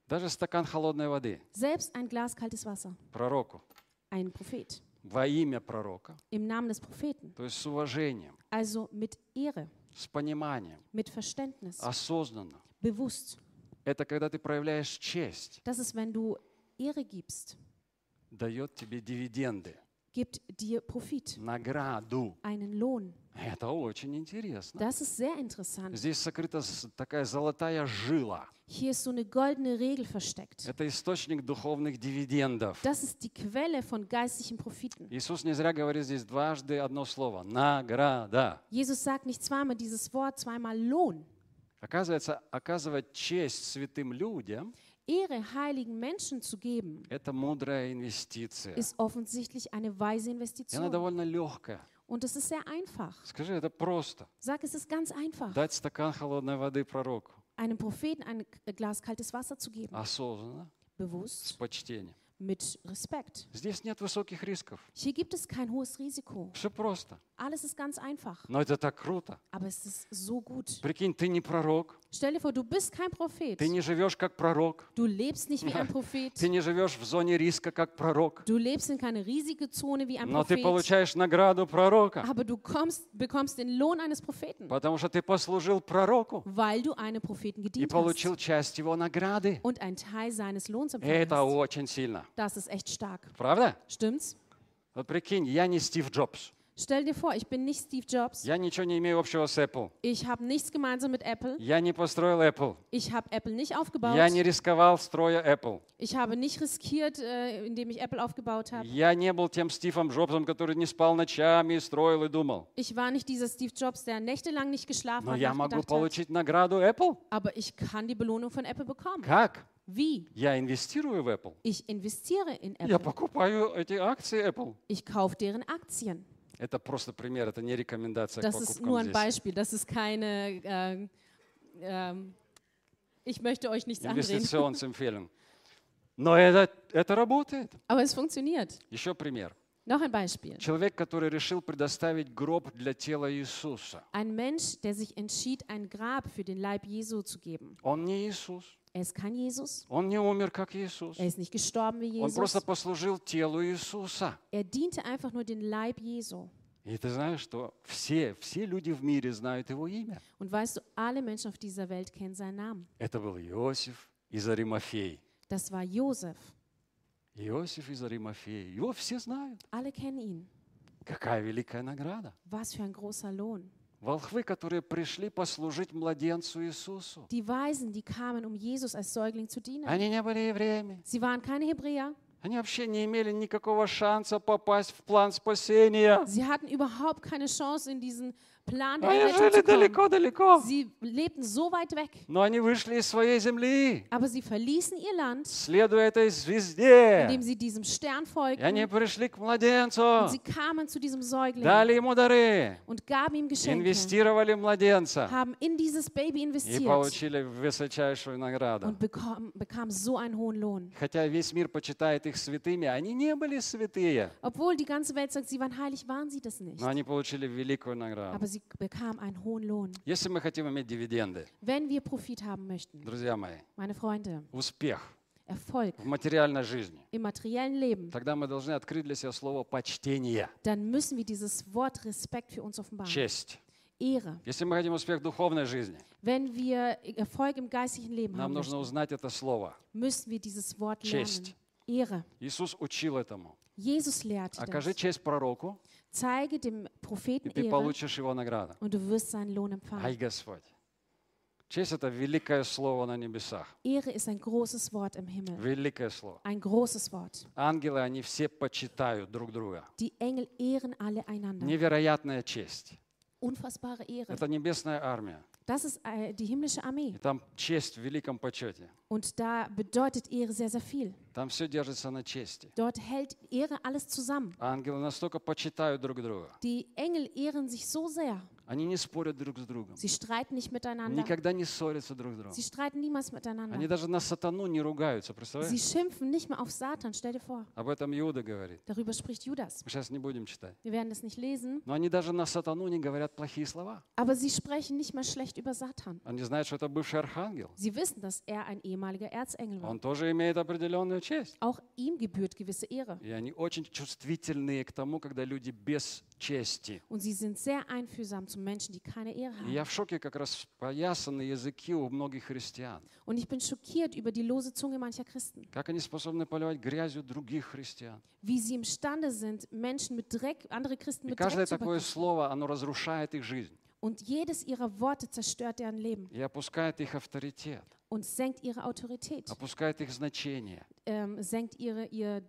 Даже стакан холодной воды
selbst ein Glas kaltes Wasser,
пророку
ein Prophet,
во имя пророка,
im Namen des Propheten,
то есть с уважением,
also mit Ehre,
с пониманием,
mit Verständnis,
осознанно.
bewusst.
Это когда ты проявляешь честь,
Das ist, wenn du Ehre gibst,
дает тебе дивиденды,
gibt dir Profit,
награду.
einen Lohn.
Это очень интересно.
Das ist sehr interessant.
Здесь сокрыта такая золотая жила.
Hier ist so eine goldene Regel versteckt.
Это источник духовных дивидендов.
Das ist die Quelle von geistlichen Profiten.
Иисус не зря говорит здесь дважды одно слово – награда.
Jesus sagt nicht zweimal dieses Wort, zweimal Lohn.
Оказывается, оказывать честь святым людям
Ehre heiligen Menschen zu geben, – ist offensichtlich eine weise Investition.
довольно легкая.
Und es ist sehr einfach.
Скажи, это просто.
Sag, es ist ganz einfach,
Дать стакан холодной воды пророку.
einem Propheten ein Glas kaltes Wasser zu geben.
Осознанно, с
Bewusst,
почтением.
mit Respekt.
Здесь нет высоких рисков.
Hier gibt es kein hohes Risiko.
Все просто.
Alles ist ganz einfach.
Но это так круто.
Aber es ist so gut.
Прикинь, ты не пророк.
Stell dir vor, du bist kein Prophet.
Ты не живешь как пророк.
Du lebst nicht wie ein Prophet.
Ты не живешь в зоне риска как пророк.
Du lebst in keine riesige Zone wie ein
Но ты
Prophet.
получаешь награду пророка.
Aber du kommst, bekommst den Lohn eines Propheten,
Потому что ты послужил пророку
weil du einem Propheten
и
gedient
получил
hast
часть его награды.
und einen Teil seines Lohns empfangen
Это
hast.
очень сильно.
Das ist echt stark.
Правда?
Stimmt's?
Вот прикинь, я не Стив Джобс.
Stell dir vor, ich bin nicht Steve Jobs.
Я ничего не имею общего с Apple.
Ich habe nichts gemeinsam mit Apple.
Я не построил Apple.
Ich habe Apple nicht aufgebaut.
Я не рисковал, строя Apple.
Ich habe nicht riskiert, äh, indem ich Apple aufgebaut habe.
Я не был тем Стивом Джобсом, который не спал ночами, строил и думал.
Ich war nicht dieser Steve Jobs, der nächtelang nicht geschlafen
Но
hat,
я могу
nachgedacht hat.
получить награду Apple.
Aber ich kann die Belohnung von Apple bekommen.
Как?
Wie?
Я инвестирую в Apple.
Ich investiere in
Я
Apple.
покупаю эти акции Apple.
Ich kaufe deren Aktien.
Это просто пример, это не рекомендация к
Das ist nur
покупкам
ein
здесь.
Beispiel. Das ist keine. Äh, ähm, ich möchte euch nichts andrehen.
Инвестиционный Но это, это работает.
Aber es funktioniert.
Еще пример.
Noch ein Beispiel.
Человек, который решил предоставить гроб для тела Иисуса.
Ein Mensch, der sich entschied, ein Grab für den Leib Jesu zu geben.
Он не Иисус.
Er ist kein Jesus.
Он не умер, как Иисус.
Er ist nicht gestorben wie
Он просто
Jesus.
послужил телу Иисуса.
Er diente einfach nur den Leib Jesu.
И ты знаешь, что все, все люди в мире знают его имя.
Und weißt du, alle Menschen auf dieser Welt kennen seinen Namen.
Это был Иосиф из Аримафеи.
Das war Josef.
Иосиф из Аримафеи. Его все знают.
Alle kennen ihn.
Какая великая награда.
Was für ein großer Lohn.
Волхвы, которые пришли послужить младенцу Иисусу.
Die Weisen, die kamen, um Jesus als Säugling zu dienen.
Они не были евреями.
Sie waren keine Hebräer.
Они вообще не имели никакого шанса попасть в план спасения.
Sie hatten überhaupt keine Chance in diesen Plan der
Они жили далеко-далеко.
Sie lebten so weit weg,
Но они вышли из своей земли,
aber sie verließen ihr Land,
следуя этой звезде.
indem sie diesem Stern
И они
folgten.
пришли к младенцу,
Und sie kamen zu diesem Säugling
дали ему дары,
und gaben ihm Geschenke,
инвестировали в младенца
haben in dieses Baby
и получили высочайшую награду.
und bekam, bekam so einen hohen Lohn.
Хотя весь мир почитает их святыми, они не были святые,
Obwohl die ganze Welt sagt, sie waren heilig, waren sie das nicht.
но они получили великую награду.
Aber sie bekamen einen hohen Lohn.
Если мы хотим иметь дивиденды,
Wenn wir Profit haben möchten,
друзья мои,
meine Freunde,
успех
Erfolg
в материальной жизни,
im materiellen Leben,
тогда мы должны открыть для себя слово почтение,
dann müssen wir dieses Wort Respekt für uns offenbaren.
честь.
Ehre.
Если мы хотим успех в духовной жизни,
Wenn wir Erfolg im geistigen Leben
нам
haben
нужно
möchten,
узнать это слово.
müssen wir dieses Wort
Честь.
lernen. Ehre.
Иисус учил этому.
Jesus lehrte
Окажи
das.
честь пророку,
Zeige dem
и
Propheten
ты
Ehre
получишь его награду.
und du wirst seinen Lohn
Ай,
empfangen.
Господь. Честь – это великое слово на небесах.
Ehre ist ein großes Wort im Himmel.
Великое слово.
Ein großes Wort.
Ангелы, они все почитают друг друга.
Die Engel ehren alle einander.
Невероятная честь.
Unfassbare Ehre.
Это небесная армия.
Das ist äh, die himmlische Armee.
И там честь в великом почете.
Und da bedeutet Ehre sehr, sehr viel.
Там все держится на чести.
Dort hält Ehre alles zusammen.
Ангелы настолько почитают друг друга.
Die Engel ehren sich so sehr.
Они не спорят друг с другом.
Sie streiten nicht miteinander.
Никогда не ссорятся друг с другом.
Sie streiten niemals
Они даже на сатану не ругаются,
Sie
представляешь?
schimpfen nicht mal auf Satan. Stell dir vor.
Об этом Иуда говорит.
Darüber spricht Judas.
Мы сейчас не будем читать.
Wir werden das nicht lesen.
Но они даже на сатану не говорят плохие слова.
Aber sie sprechen nicht mal schlecht über Satan.
Они знают, что это bывший архангел.
Sie wissen, dass er ein ehemaliger Erzengel war.
Он тоже имеет определенную честь.
Auch ihm gebührt gewisse Ehre.
И они очень чувствительные к тому, когда люди без чести.
Und sie sind sehr einfühlsam zu Menschen, die keine Ehre
И
haben.
я в шоке как раз поясанные языки у многих христиан.
Und ich bin schockiert über die lose Zunge mancher Christen.
Как они способны поливать грязью других христиан.
Wie sie imstande sind, Menschen mit Dreck, andere Christen
И каждое
Dreck zu
такое слово, оно разрушает их жизнь
Und jedes ihrer Worte zerstört deren Leben
и опускает их авторитет,
und senkt ihre Autorität,
опускает их значение
ähm, senkt ihre, ihr,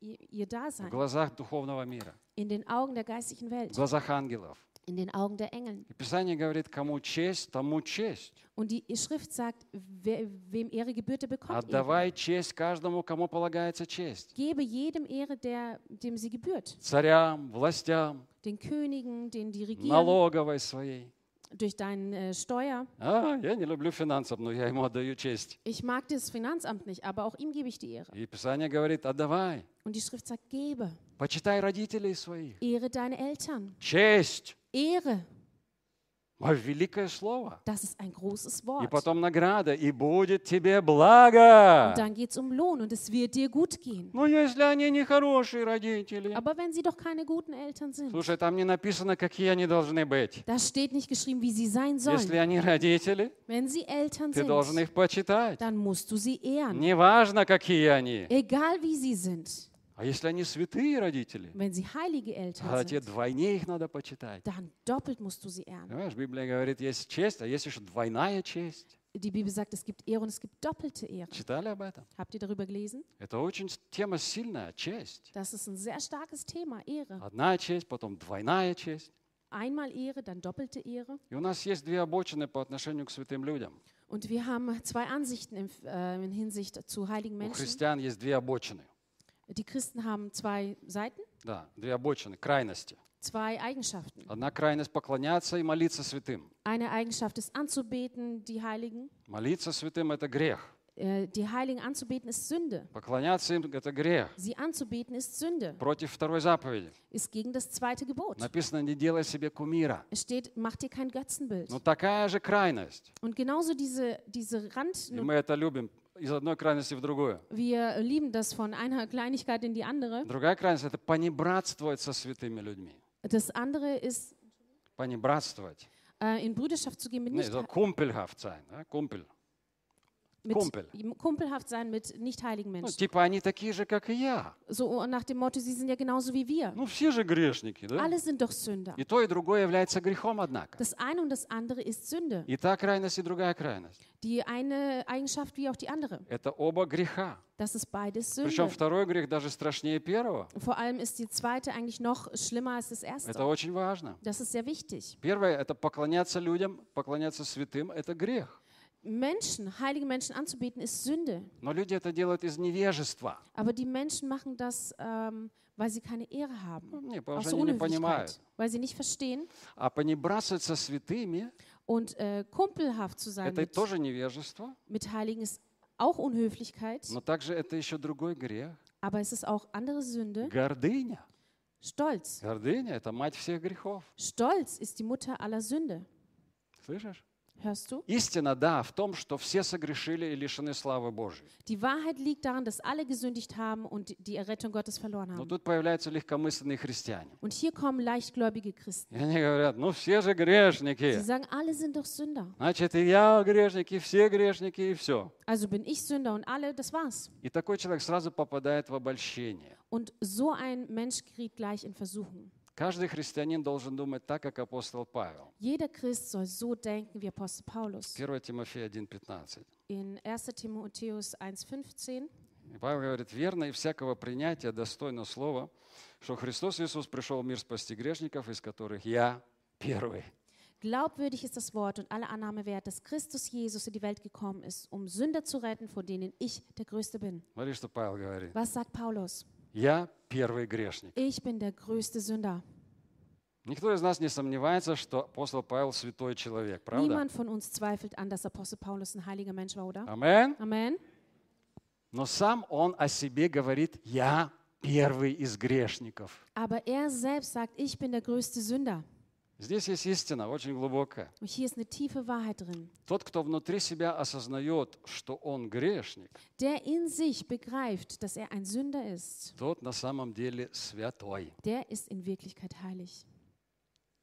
ihr, ihr
в
Dasein
глазах духовного мира,
in den Augen der geistigen
в
Welt,
глазах ангелов.
in den Augen der Engel.
И Писание говорит, кому честь, тому честь.
Und die Schrift sagt, wer, wem Ehre gebührt, der bekommt Ehre.
Отдавай честь каждому, кому полагается честь.
Gebe jedem Ehre, der, dem sie gebührt.
Царям, властям,
Den Königen, den die regieren,
налоговой своей.
durch deine äh, Steuer.
А, я не люблю финансов, но я ему отдаю честь.
Ich mag das Finanzamt nicht, aber auch ihm gebe ich die Ehre.
И Писание говорит, отдавай.
Und die Schrift sagt, gebe.
Почитай родителей своих.
Ehre deine Eltern.
Честь.
Ehre.
Ой, великое слово.
Das ist ein großes
И
Wort.
потом награда. И будет тебе благо.
Und dann geht es um Lohn und es wird dir gut gehen.
Ну, если они не хорошие родители.
Aber wenn sie doch keine guten Eltern sind,
Слушай, там не написано, какие они должны быть.
da steht nicht geschrieben, wie sie sein
Если
sollen.
они родители,
Wenn sie Eltern
ты должен
sind,
их почитать.
dann musst du sie ehren.
Неважно, какие они.
Egal wie sie sind.
А если они святые родители,
Wenn sie heilige Eltern
тогда тебе
sind,
двойне их надо почитать.
dann doppelt musst du sie ehren.
Понимаешь, Библия говорит, есть честь, а есть еще двойная честь.
Die Bibel sagt, es gibt Ehre und es gibt doppelte Ehre.
Читали об этом?
Habt ihr darüber gelesen?
Это очень тема сильная, честь.
Das ist ein sehr starkes Thema, Ehre.
Одна честь, потом двойная честь.
Einmal Ehre, dann doppelte Ehre.
И у нас есть две обочины по отношению к святым людям.
Und wir haben zwei Ansichten in, äh, in Hinsicht zu heiligen
У
Menschen.
христиан есть две обочины.
Die Christen haben zwei Seiten,
Да, две обочины, крайности.
zwei Eigenschaften.
Одна крайность поклоняться и молиться святым.
Eine Eigenschaft ist anzubeten, die Heiligen.
Молиться святым – это грех.
Äh, Die Heiligen anzubeten ist Sünde.
Поклоняться им – это грех.
Sie anzubeten ist Sünde,
Против второй заповеди.
ist gegen das zweite Gebot.
Написано, не делай себе кумира.
Es steht, mach dir kein Götzenbild.
Но такая же крайность.
Und genauso diese, diese Rand,
И мы это любим из одной крайности в другую.
wir lieben das von einer Kleinigkeit in die andere.
Другая крайность – это понебратствовать со святыми людьми.
Das andere ist,
Понебратствовать.
äh, in Brüderschaft zu gehen mit nicht
это kumpelhaft sein. да, Kumpel.
Mit,
Kumpel.
kumpelhaft sein mit nicht heiligen
Ну,
Menschen.
типа они такие же, как и я.
So nach dem Motto, sie sind ja genauso wie wir.
Ну, все же грешники, да?
Alle sind doch Sünder.
И то, и другое является грехом, однако.
Das eine und das andere ist Sünde.
И та крайность, и другая крайность.
Die eine Eigenschaft wie auch die andere.
Это оба греха.
Das ist beides
Причем
Sünde.
второй грех даже страшнее первого.
Vor allem ist die zweite eigentlich noch schlimmer als das
Это
erste.
очень важно.
Das ist sehr wichtig.
Первое – это поклоняться людям, поклоняться святым – это грех.
Menschen, heilige Menschen anzubeten, ist Sünde.
Но люди это делают из невежества.
Aber die Menschen machen das, ähm, weil sie keine Ehre
Ну,
haben.
Не, потому
Aus
что они не понимают.
Unhöflichkeit. Weil sie nicht verstehen.
А понебрасывать со святыми
Und äh, kumpelhaft zu – sein
это
mit,
тоже невежество,
mit Heiligen ist auch Unhöflichkeit.
но также это еще другой грех.
Aber es ist auch andere Sünde.
Гордыня.
Stolz.
Гордыня – это мать всех грехов.
Stolz ist die Mutter aller Sünde.
Слышишь? Истина, да, в том, что все согрешили и лишены славы Божьей.
Die Wahrheit liegt darin, dass alle gesündigt haben und die Errettung Gottes verloren
Но
haben.
тут появляются легкомысленные христиане.
Und hier kommen leichtgläubige Christen.
И они говорят, ну все же
Sie
грешники.
sagen, alle sind doch Sünder.
Значит, и я грешник, и все грешники, и все.
Also bin ich Sünder und alle, das war's.
И такой человек сразу попадает в обольщение.
Und so ein Mensch gerät gleich in Versuchung.
Каждый христианин должен думать так, как апостол Павел.
Jeder Christ soll so denken wie Apostel Paulus.
1 Тимофея 1,15.
In 1 Timotheus 1,15
И Павел говорит, верно и всякого принятия достойно слова, что Христос Иисус пришел в мир спасти грешников, из которых я первый.
Glaubwürdig ist das Wort und alle Annahme wert, dass Christus Jesus in die Welt gekommen ist, um Sünder zu retten, von denen ich der Größte bin.
Смотри, что Павел говорит.
Was sagt Paulus?
Я первый грешник.
Ich bin der größte Sünder.
Никто из нас не сомневается, что апостол Павел святой человек, правда?
Niemand von uns zweifelt an, dass Apostel Paulus ein heiliger Mensch war, oder?
Амен.
Amen.
Но сам он о себе говорит, я первый из грешников.
Aber er selbst sagt, ich bin der größte Sünder.
Здесь есть истина, очень глубокая. Тот, кто внутри себя осознает, что он грешник,
Der in sich begreift, dass er ein Sünder ist,
тот на самом деле святой.
der ist in Wirklichkeit heilig.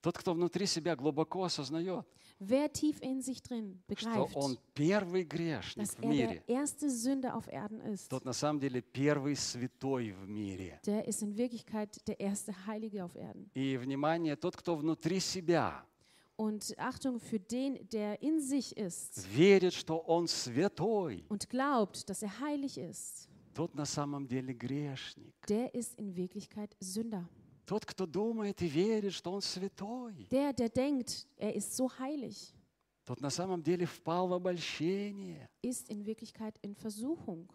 Тот, кто внутри себя глубоко осознает,
Wer tief in sich drin
что
begreift,
он первый грешник
dass
в
er
мире,
der erste Sünder auf Erden ist,
тот на самом деле первый святой в мире.
der ist in Wirklichkeit der erste Heilige auf Erden.
И, внимание, тот, кто внутри себя
Und Achtung für den, der in sich ist
верит, что он святой,
und glaubt, dass er heilig ist,
тот на самом деле грешник.
der ist in Wirklichkeit Sünder.
Тот, кто думает и верит, что он святой,
Der, der denkt, er ist so heilig,
тот на самом деле впал в обольщение.
ist in Wirklichkeit in Versuchung.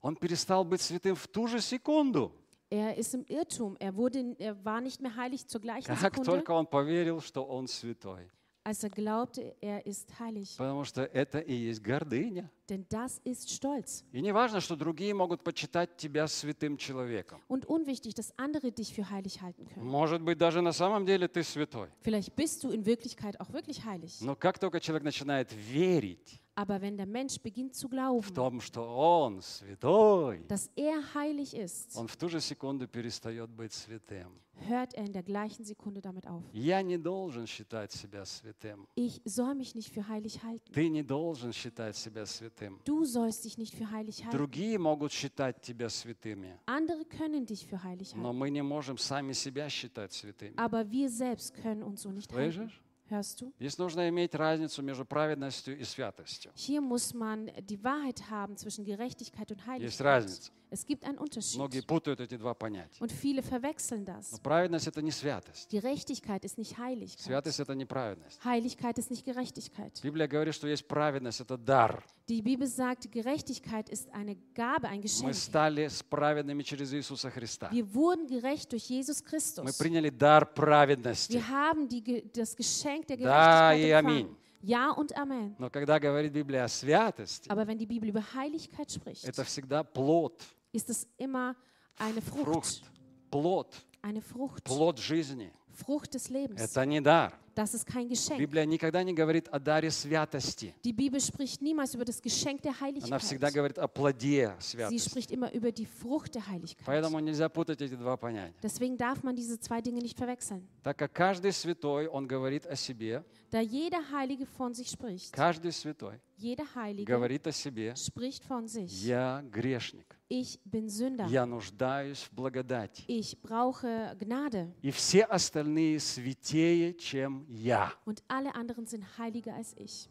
Он перестал быть святым в ту же секунду,
Er ist im Irrtum. Er, wurde, er war nicht mehr heilig zur gleichen
как
Sekunde,
только он поверил, что он святой.
Als er glaubte, er ist heilig.
Потому что это и есть гордыня.
Denn das ist Stolz.
И не важно, что другие могут почитать тебя святым человеком.
Und unwichtig, dass andere dich für heilig halten können.
Может быть, даже на самом деле ты святой.
Vielleicht bist du in Wirklichkeit auch wirklich heilig.
Но как только человек начинает верить
Aber wenn der Mensch beginnt zu
в
glauben,
том, что он святой,
dass er heilig ist,
он в ту же секунду перестает быть святым.
hört er in der gleichen Sekunde damit auf.
Я не должен считать себя святым.
Ich soll mich nicht für heilig halten.
Ты не должен считать себя святым.
Du sollst dich nicht für heilig halten.
Другие могут считать тебя святыми,
Andere können dich für heilig
но
halten.
мы не можем сами себя считать святыми.
Aber wir selbst können uns so nicht halten.
Слышишь?
Hörst du?
Здесь нужно иметь разницу между праведностью и святостью.
Hier muss man die Wahrheit haben zwischen Gerechtigkeit und
Есть
Heiligkeit.
разница.
Es gibt einen
Многие
Unterschied.
путают эти два понятия.
Und viele verwechseln
Но
das.
праведность – это не святость.
Gerechtigkeit ist nicht Heiligkeit.
Святость – это не праведность.
Heiligkeit ist nicht Gerechtigkeit.
Библия говорит, что есть праведность – это дар.
Die Bibel sagt, Gerechtigkeit ist eine Gabe, ein
Мы
Geschenk.
стали с праведными через Иисуса Христа.
Wir wurden gerecht durch Jesus
Мы
Christus.
приняли дар праведности.
Wir haben die, Ge- das Geschenk der
Да и
Gerechtigkeit
аминь.
empfangen. Ja und Amen.
Но когда говорит Библия о святости,
Aber wenn die Bibel über Heiligkeit spricht,
это всегда плод,
ist es immer eine
фрукт,
Frucht.
плод,
Eine Frucht.
плод жизни.
Frucht des Lebens.
Это не дар.
Das ist kein Geschenk.
Библия никогда не говорит о даре святости.
Die Bibel spricht niemals über das Geschenk der
Она всегда
Heiligkeit.
говорит о плоде
Sie
святости.
spricht immer über die Frucht der Heiligkeit.
Поэтому нельзя путать эти два понятия.
Deswegen darf man diese zwei Dinge nicht verwechseln.
Так как каждый святой, он говорит о себе,
Da jeder Heilige von sich spricht,
каждый святой
jeder Heilige
говорит о себе,
spricht von sich.
я грешник,
Ich bin Sünder.
я нуждаюсь в благодати.
Ich brauche Gnade.
И все остальные святее, чем я.
Und alle anderen sind heiliger als ich.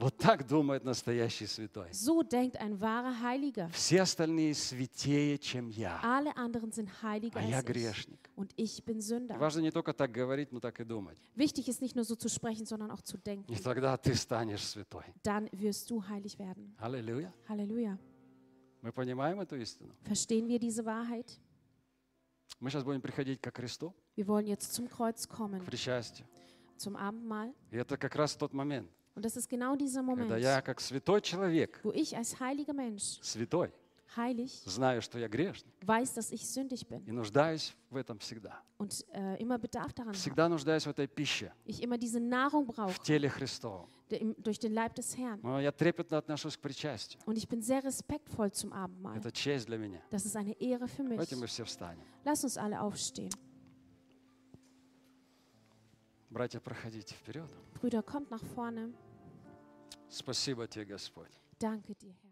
Вот так думает настоящий святой.
So denkt ein wahrer Heiliger.
Все остальные святее, чем я.
Alle anderen sind heiliger
А я
als ich.
грешник.
Und ich bin Sünder.
Важно не только так говорить, но так и думать.
Wichtig ist nicht nur so zu sprechen, sondern auch zu denken.
И тогда ты станешь святой.
Dann wirst du heilig werden.
Аллилуйя.
Halleluja.
Мы понимаем эту истину?
Verstehen wir diese Wahrheit?
Мы сейчас будем приходить ко кресту,
Wir wollen jetzt zum Kreuz
к
kommen,
причастию.
zum Abendmahl.
И это как раз тот момент,
Und das ist genau dieser
когда
Moment,
я как святой человек,
wo ich als heiliger Mensch,
святой,
heilig,
знаю, что я грешник
weiß, dass ich sündig bin
и нуждаюсь в этом всегда.
und äh, immer Bedarf daran habe.
Всегда нуждаюсь в этой пище,
Ich immer diese Nahrung
в
brauche
теле Христовом.
der im- durch den Leib des Herrn.
Но я трепетно отношусь к причастию.
Und ich bin sehr respektvoll zum Abendmahl.
Это честь для меня.
Das ist eine Ehre für mich.
Давайте мы все встанем.
Lass uns alle aufstehen.
Братья, проходите вперед.
Brüder, kommt nach vorne.
Спасибо тебе, Господь.
Danke dir, Herr.